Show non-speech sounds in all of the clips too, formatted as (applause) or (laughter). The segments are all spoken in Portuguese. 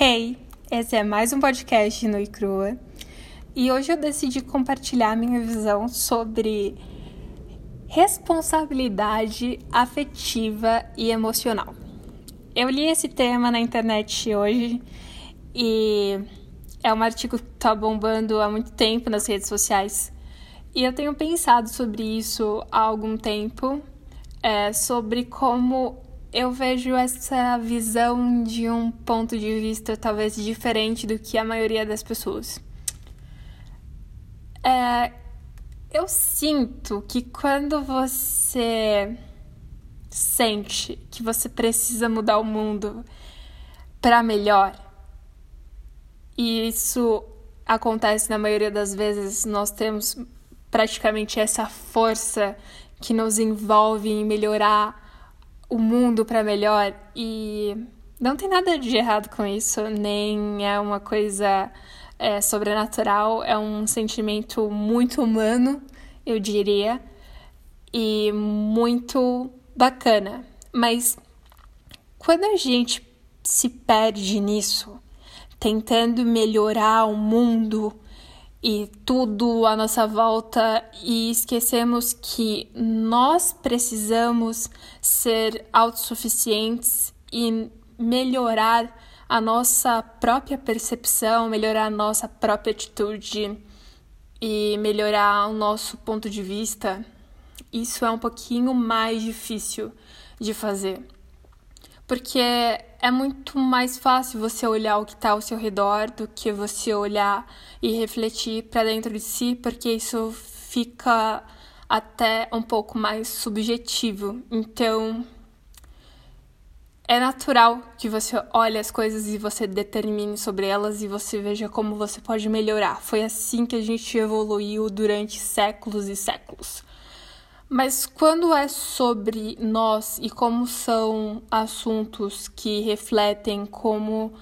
Hey, esse é mais um podcast no e crua e hoje eu decidi compartilhar minha visão sobre responsabilidade afetiva e emocional. Eu li esse tema na internet hoje e é um artigo que está bombando há muito tempo nas redes sociais e eu tenho pensado sobre isso há algum tempo, é, sobre como eu vejo essa visão de um ponto de vista talvez diferente do que a maioria das pessoas. É, eu sinto que quando você sente que você precisa mudar o mundo para melhor, e isso acontece na maioria das vezes, nós temos praticamente essa força que nos envolve em melhorar o mundo para melhor e não tem nada de errado com isso, nem é uma coisa é, sobrenatural, é um sentimento muito humano, eu diria, e muito bacana. Mas quando a gente se perde nisso, tentando melhorar o mundo e tudo à nossa volta e esquecemos que nós precisamos ser autossuficientes e melhorar a nossa própria percepção, melhorar a nossa própria atitude e melhorar o nosso ponto de vista, isso é um pouquinho mais difícil de fazer. Porque é muito mais fácil você olhar o que está ao seu redor do que você olhar e refletir para dentro de si, porque isso fica até um pouco mais subjetivo. Então, é natural que você olhe as coisas e você determine sobre elas e você veja como você pode melhorar. Foi assim que a gente evoluiu durante séculos e séculos. Mas quando é sobre nós e como são assuntos que refletem como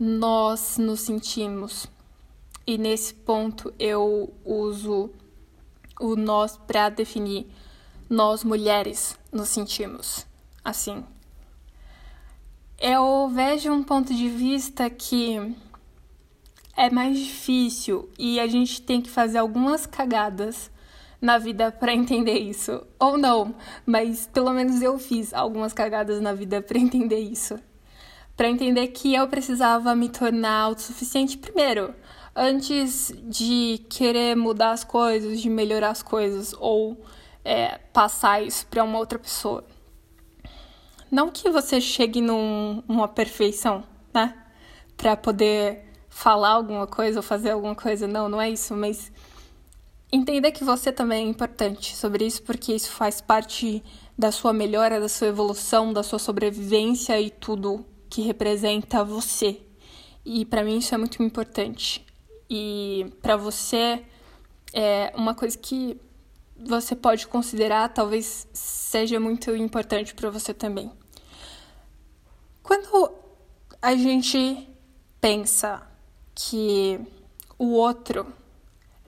nós nos sentimos, e nesse ponto eu uso o nós para definir nós mulheres nos sentimos assim. Eu vejo um ponto de vista que é mais difícil e a gente tem que fazer algumas cagadas na vida para entender isso. Ou não, mas pelo menos eu fiz algumas cagadas na vida para entender isso. Para entender que eu precisava me tornar autossuficiente primeiro, antes de querer mudar as coisas, de melhorar as coisas ou é, passar isso para uma outra pessoa. Não que você chegue num, numa perfeição, né? Para poder falar alguma coisa ou fazer alguma coisa, não, não é isso, mas Entenda que você também é importante sobre isso, porque isso faz parte da sua melhora, da sua evolução, da sua sobrevivência e tudo que representa você. E para mim isso é muito importante. E para você é uma coisa que você pode considerar, talvez seja muito importante para você também. Quando a gente pensa que o outro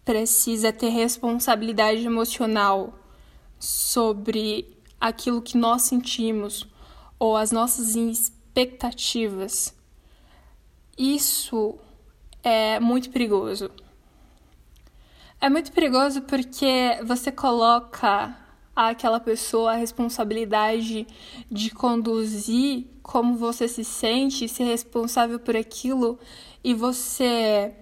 precisa ter responsabilidade emocional sobre aquilo que nós sentimos ou as nossas expectativas, isso é muito perigoso. É muito perigoso porque você coloca àquela pessoa a responsabilidade de conduzir como você se sente, ser responsável por aquilo e você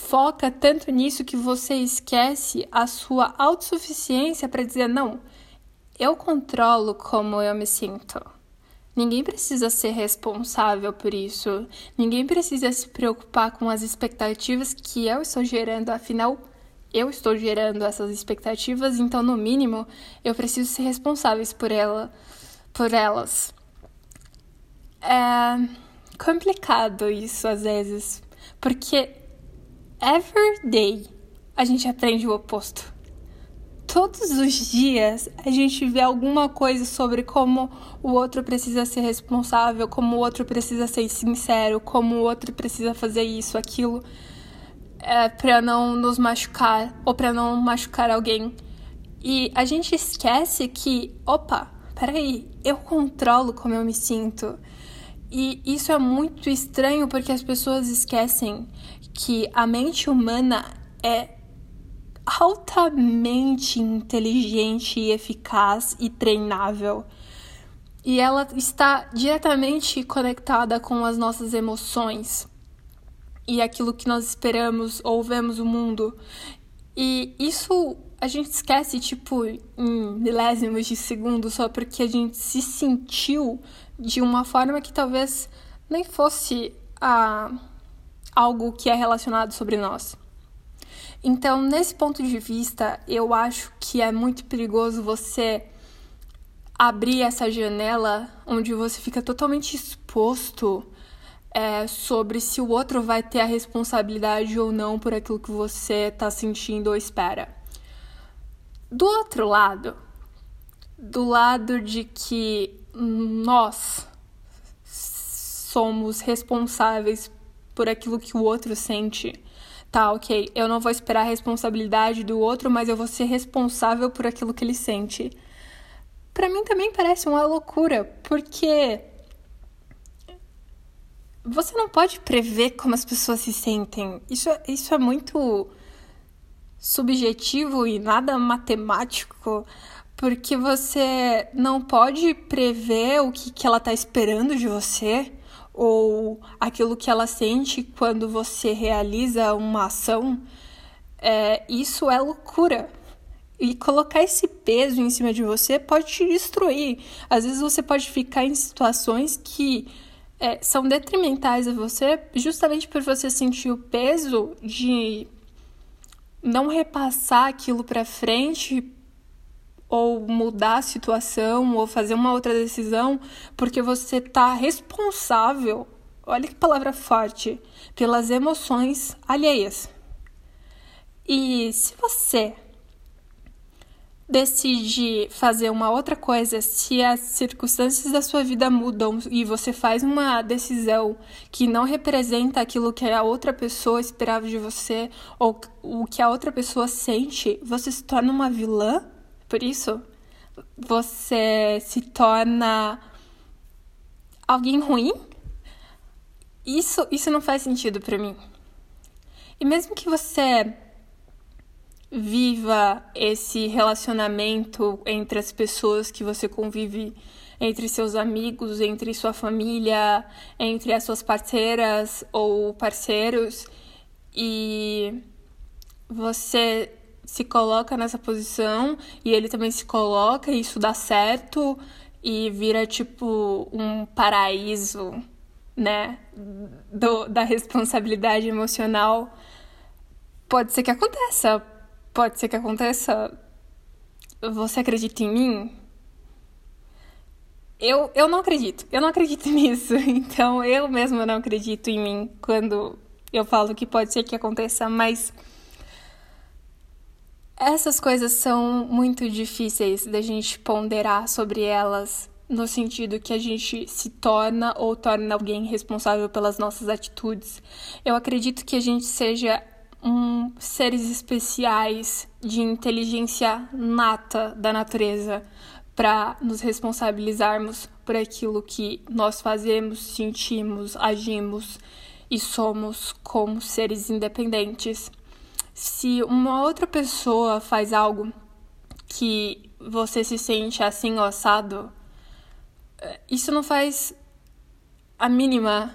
foca tanto nisso que você esquece a sua autossuficiência para dizer: não, eu controlo como eu me sinto. Ninguém precisa ser responsável por isso. Ninguém precisa se preocupar com as expectativas que eu estou gerando, afinal, eu estou gerando essas expectativas, então no mínimo eu preciso ser responsável por ela, por elas. É complicado isso às vezes, porque every day a gente aprende o oposto. Todos os dias a gente vê alguma coisa sobre como o outro precisa ser responsável, como o outro precisa ser sincero, como o outro precisa fazer isso, aquilo, é, para não nos machucar ou para não machucar alguém. E a gente esquece que, opa, peraí, eu controlo como eu me sinto. E isso é muito estranho porque as pessoas esquecem que a mente humana é altamente inteligente e eficaz e treinável. E ela está diretamente conectada com as nossas emoções e aquilo que nós esperamos ou vemos o mundo. E isso a gente esquece, tipo, em milésimos de segundo, só porque a gente se sentiu de uma forma que talvez nem fosse ah, algo que é relacionado sobre nós. Então, nesse ponto de vista, eu acho que é muito perigoso você abrir essa janela onde você fica totalmente exposto é, sobre se o outro vai ter a responsabilidade ou não por aquilo que você está sentindo ou espera. Do outro lado, do lado de que nós somos responsáveis por aquilo que o outro sente tá, ok, eu não vou esperar a responsabilidade do outro, mas eu vou ser responsável por aquilo que ele sente. Para mim também parece uma loucura, porque você não pode prever como as pessoas se sentem. Isso, é, isso é muito subjetivo e nada matemático, porque você não pode prever o que, que ela está esperando de você ou aquilo que ela sente quando você realiza uma ação, é, isso é loucura. E colocar esse peso em cima de você pode te destruir. Às vezes você pode ficar em situações que é, são detrimentais a você, justamente por você sentir o peso de não repassar aquilo para frente ou mudar a situação ou fazer uma outra decisão, porque você está responsável, olha que palavra forte, pelas emoções alheias. E se você decide fazer uma outra coisa, se as circunstâncias da sua vida mudam e você faz uma decisão que não representa aquilo que a outra pessoa esperava de você ou o que a outra pessoa sente, você se torna uma vilã por isso, você se torna alguém ruim? Isso, isso não faz sentido para mim. E mesmo que você viva esse relacionamento entre as pessoas que você convive, entre seus amigos, entre sua família, entre as suas parceiras ou parceiros, e você se coloca nessa posição e ele também se coloca e isso dá certo e vira tipo um paraíso, né, do, da responsabilidade emocional. Pode ser que aconteça, pode ser que aconteça. Você acredita em mim? Eu, eu não acredito, eu não acredito (laughs) nisso. Então eu mesma não acredito em mim quando eu falo que pode ser que aconteça, mas essas coisas são muito difíceis da gente ponderar sobre elas, no sentido que a gente se torna ou torna alguém responsável pelas nossas atitudes. Eu acredito que a gente seja um seres especiais de inteligência nata da natureza para nos responsabilizarmos por aquilo que nós fazemos, sentimos, agimos e somos como seres independentes se uma outra pessoa faz algo que você se sente assim assado, eh, isso não faz a mínima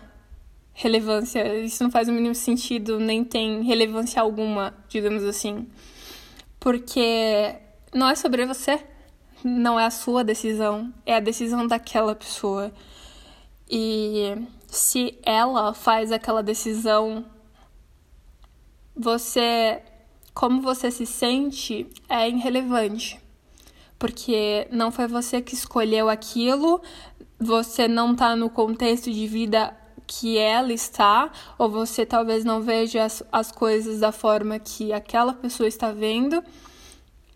relevância, isso não faz o mínimo sentido, nem tem relevância alguma, digamos assim. Porque não é sobre você, não é a sua decisão, é a decisão daquela pessoa. E se ela faz aquela decisão você como você se sente é irrelevante. Porque não foi você que escolheu aquilo, você não está no contexto de vida que ela está, ou você talvez não veja as, as coisas da forma que aquela pessoa está vendo.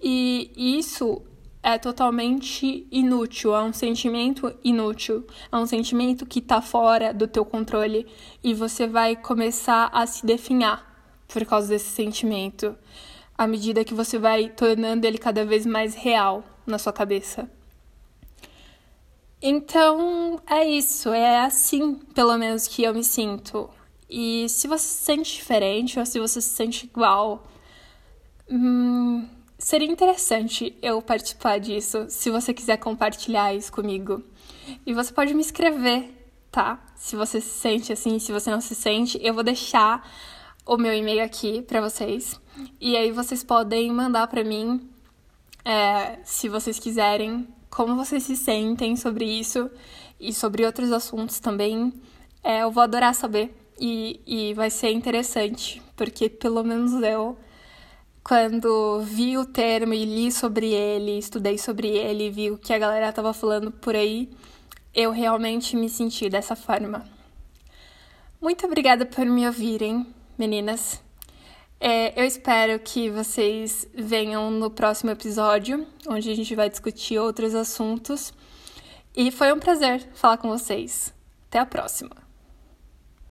E isso é totalmente inútil, é um sentimento inútil, é um sentimento que está fora do teu controle e você vai começar a se definhar por causa desse sentimento, à medida que você vai tornando ele cada vez mais real na sua cabeça. Então é isso, é assim, pelo menos, que eu me sinto. E se você se sente diferente ou se você se sente igual, hum, seria interessante eu participar disso, se você quiser compartilhar isso comigo. E você pode me escrever, tá? Se você se sente assim, se você não se sente, eu vou deixar o meu e-mail aqui para vocês. E aí vocês podem mandar para mim, é, se vocês quiserem, como vocês se sentem sobre isso e sobre outros assuntos também. É, eu vou adorar saber. E, e vai ser interessante, porque pelo menos eu, quando vi o termo e li sobre ele, estudei sobre ele, vi o que a galera tava falando por aí, eu realmente me senti dessa forma. Muito obrigada por me ouvirem, meninas. É, eu espero que vocês venham no próximo episódio, onde a gente vai discutir outros assuntos. E foi um prazer falar com vocês. Até a próxima!